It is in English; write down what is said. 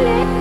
Lovely.